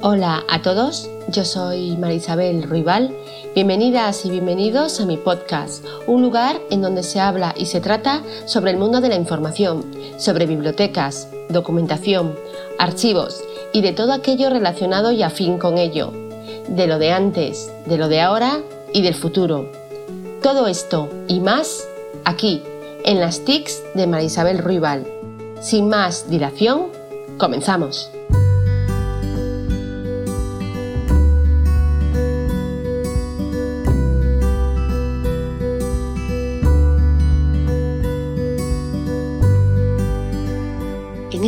Hola a todos, yo soy Marisabel Ruibal. Bienvenidas y bienvenidos a mi podcast, un lugar en donde se habla y se trata sobre el mundo de la información, sobre bibliotecas, documentación, archivos y de todo aquello relacionado y afín con ello, de lo de antes, de lo de ahora y del futuro. Todo esto y más aquí, en las TICs de Marisabel Ruibal. Sin más dilación, comenzamos.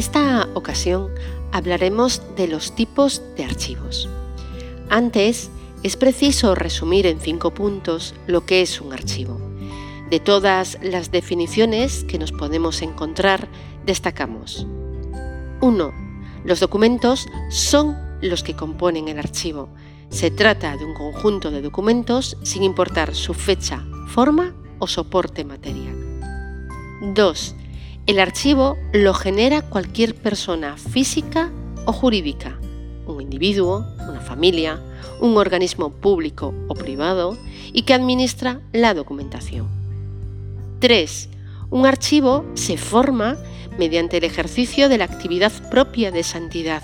Esta ocasión hablaremos de los tipos de archivos. Antes, es preciso resumir en cinco puntos lo que es un archivo. De todas las definiciones que nos podemos encontrar, destacamos 1. Los documentos son los que componen el archivo. Se trata de un conjunto de documentos sin importar su fecha, forma o soporte material. 2. El archivo lo genera cualquier persona física o jurídica, un individuo, una familia, un organismo público o privado y que administra la documentación. 3. Un archivo se forma mediante el ejercicio de la actividad propia de esa entidad,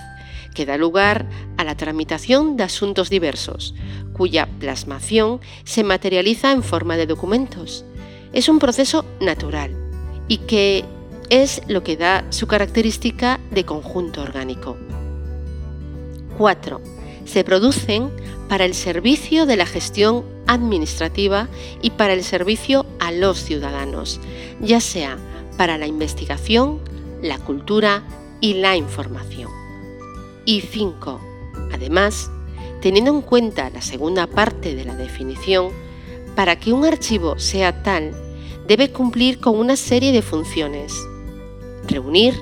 que da lugar a la tramitación de asuntos diversos, cuya plasmación se materializa en forma de documentos. Es un proceso natural y que es lo que da su característica de conjunto orgánico. 4. Se producen para el servicio de la gestión administrativa y para el servicio a los ciudadanos, ya sea para la investigación, la cultura y la información. Y 5. Además, teniendo en cuenta la segunda parte de la definición, para que un archivo sea tal, debe cumplir con una serie de funciones, reunir,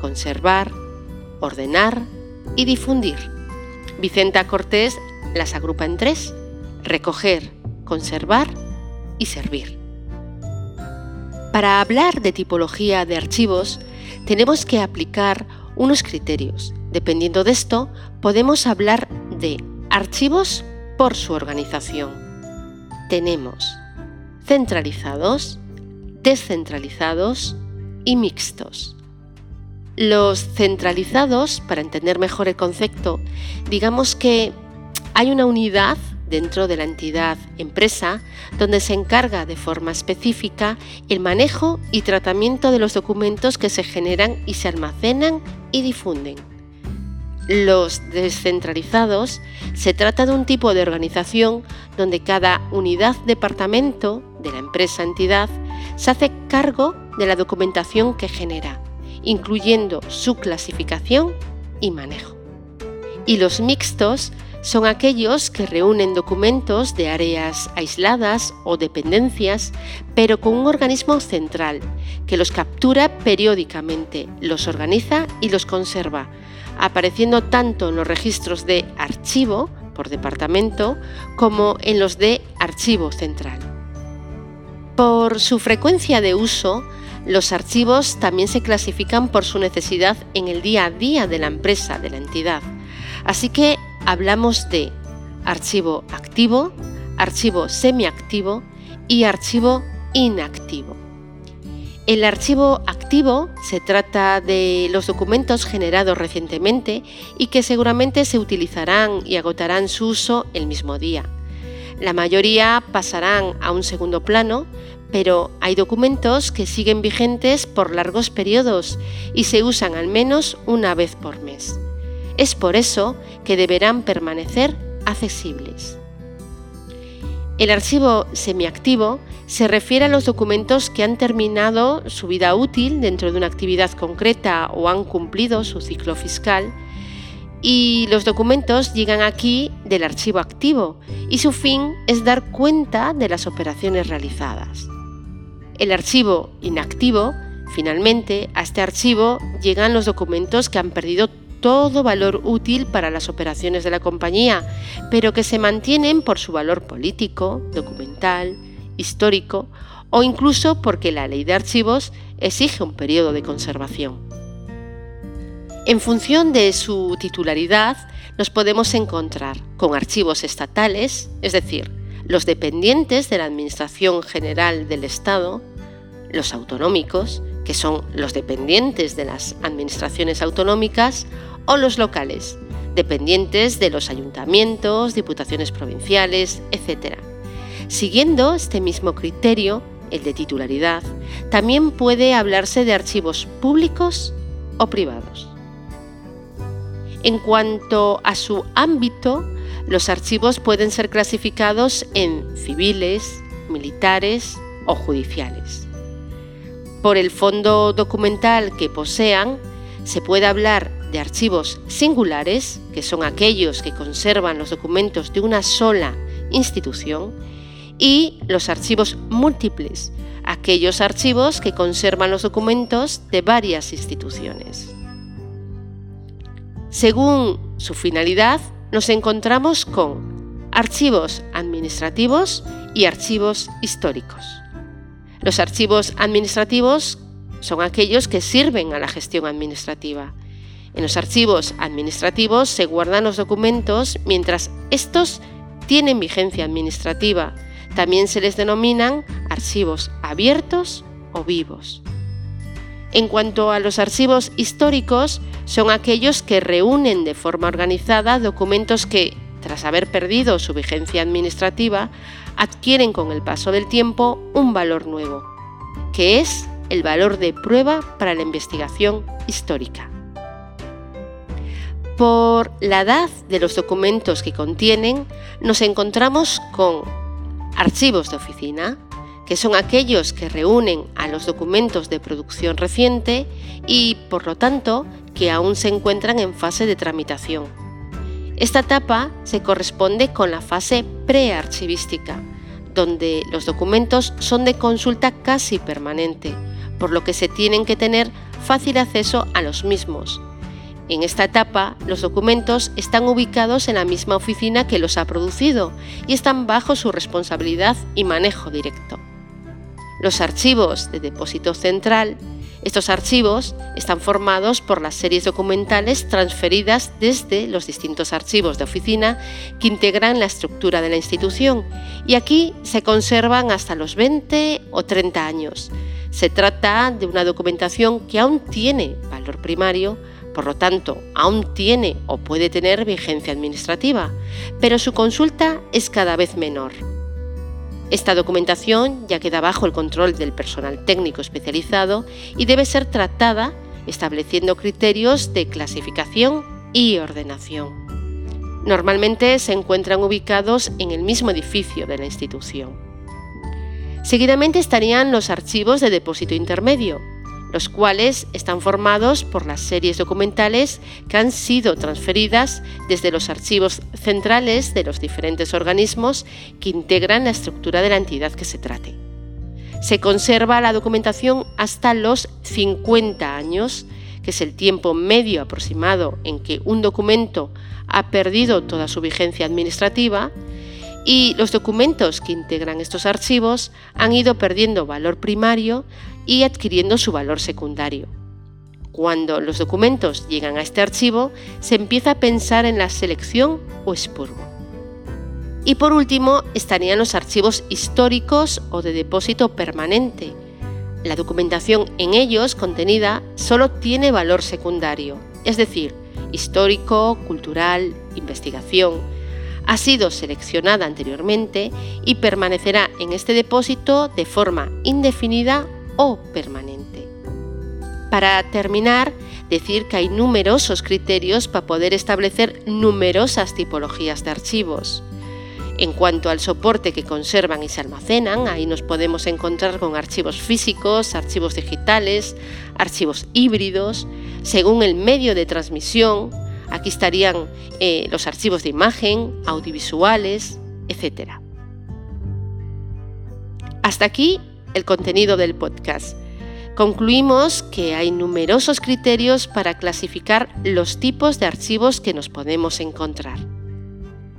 conservar, ordenar y difundir. Vicenta Cortés las agrupa en tres, recoger, conservar y servir. Para hablar de tipología de archivos, tenemos que aplicar unos criterios. Dependiendo de esto, podemos hablar de archivos por su organización. Tenemos centralizados, descentralizados, y mixtos. Los centralizados, para entender mejor el concepto, digamos que hay una unidad dentro de la entidad empresa donde se encarga de forma específica el manejo y tratamiento de los documentos que se generan y se almacenan y difunden. Los descentralizados se trata de un tipo de organización donde cada unidad departamento de la empresa entidad se hace cargo de la documentación que genera, incluyendo su clasificación y manejo. Y los mixtos son aquellos que reúnen documentos de áreas aisladas o dependencias, pero con un organismo central, que los captura periódicamente, los organiza y los conserva, apareciendo tanto en los registros de archivo por departamento como en los de archivo central. Por su frecuencia de uso, los archivos también se clasifican por su necesidad en el día a día de la empresa, de la entidad. Así que hablamos de archivo activo, archivo semiactivo y archivo inactivo. El archivo activo se trata de los documentos generados recientemente y que seguramente se utilizarán y agotarán su uso el mismo día. La mayoría pasarán a un segundo plano, pero hay documentos que siguen vigentes por largos periodos y se usan al menos una vez por mes. Es por eso que deberán permanecer accesibles. El archivo semiactivo se refiere a los documentos que han terminado su vida útil dentro de una actividad concreta o han cumplido su ciclo fiscal y los documentos llegan aquí del archivo activo y su fin es dar cuenta de las operaciones realizadas. El archivo inactivo, finalmente, a este archivo llegan los documentos que han perdido todo valor útil para las operaciones de la compañía, pero que se mantienen por su valor político, documental, histórico o incluso porque la ley de archivos exige un periodo de conservación. En función de su titularidad, nos podemos encontrar con archivos estatales, es decir, los dependientes de la Administración General del Estado, los autonómicos, que son los dependientes de las administraciones autonómicas, o los locales, dependientes de los ayuntamientos, diputaciones provinciales, etc. Siguiendo este mismo criterio, el de titularidad, también puede hablarse de archivos públicos o privados. En cuanto a su ámbito, los archivos pueden ser clasificados en civiles, militares o judiciales. Por el fondo documental que posean, se puede hablar de archivos singulares, que son aquellos que conservan los documentos de una sola institución, y los archivos múltiples, aquellos archivos que conservan los documentos de varias instituciones. Según su finalidad, nos encontramos con archivos administrativos y archivos históricos. Los archivos administrativos son aquellos que sirven a la gestión administrativa. En los archivos administrativos se guardan los documentos mientras estos tienen vigencia administrativa. También se les denominan archivos abiertos o vivos. En cuanto a los archivos históricos, son aquellos que reúnen de forma organizada documentos que, tras haber perdido su vigencia administrativa, adquieren con el paso del tiempo un valor nuevo, que es el valor de prueba para la investigación histórica. Por la edad de los documentos que contienen, nos encontramos con archivos de oficina, que son aquellos que reúnen a los documentos de producción reciente y, por lo tanto, que aún se encuentran en fase de tramitación. Esta etapa se corresponde con la fase prearchivística, donde los documentos son de consulta casi permanente, por lo que se tienen que tener fácil acceso a los mismos. En esta etapa, los documentos están ubicados en la misma oficina que los ha producido y están bajo su responsabilidad y manejo directo. Los archivos de depósito central estos archivos están formados por las series documentales transferidas desde los distintos archivos de oficina que integran la estructura de la institución y aquí se conservan hasta los 20 o 30 años. Se trata de una documentación que aún tiene valor primario, por lo tanto, aún tiene o puede tener vigencia administrativa, pero su consulta es cada vez menor. Esta documentación ya queda bajo el control del personal técnico especializado y debe ser tratada estableciendo criterios de clasificación y ordenación. Normalmente se encuentran ubicados en el mismo edificio de la institución. Seguidamente estarían los archivos de depósito intermedio, los cuales están formados por las series documentales que han sido transferidas desde los archivos centrales de los diferentes organismos que integran la estructura de la entidad que se trate. Se conserva la documentación hasta los 50 años, que es el tiempo medio aproximado en que un documento ha perdido toda su vigencia administrativa, y los documentos que integran estos archivos han ido perdiendo valor primario y adquiriendo su valor secundario. Cuando los documentos llegan a este archivo, se empieza a pensar en la selección o expurgo. Y por último estarían los archivos históricos o de depósito permanente. La documentación en ellos contenida solo tiene valor secundario, es decir, histórico, cultural, investigación, ha sido seleccionada anteriormente y permanecerá en este depósito de forma indefinida o permanente. Para terminar, decir que hay numerosos criterios para poder establecer numerosas tipologías de archivos. En cuanto al soporte que conservan y se almacenan, ahí nos podemos encontrar con archivos físicos, archivos digitales, archivos híbridos, según el medio de transmisión, Aquí estarían eh, los archivos de imagen, audiovisuales, etc. Hasta aquí el contenido del podcast. Concluimos que hay numerosos criterios para clasificar los tipos de archivos que nos podemos encontrar.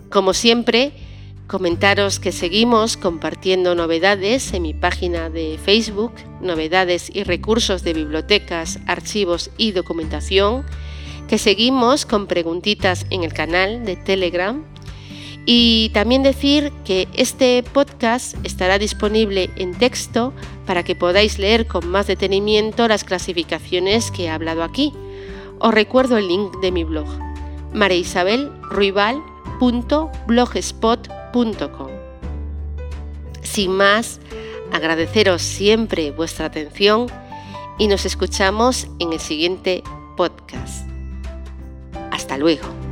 Como siempre, comentaros que seguimos compartiendo novedades en mi página de Facebook, novedades y recursos de bibliotecas, archivos y documentación, que seguimos con preguntitas en el canal de Telegram y también decir que este podcast estará disponible en texto para que podáis leer con más detenimiento las clasificaciones que he hablado aquí. Os recuerdo el link de mi blog, mareisabelruibal.blogspot.com. Sin más, agradeceros siempre vuestra atención y nos escuchamos en el siguiente podcast. Hasta luego.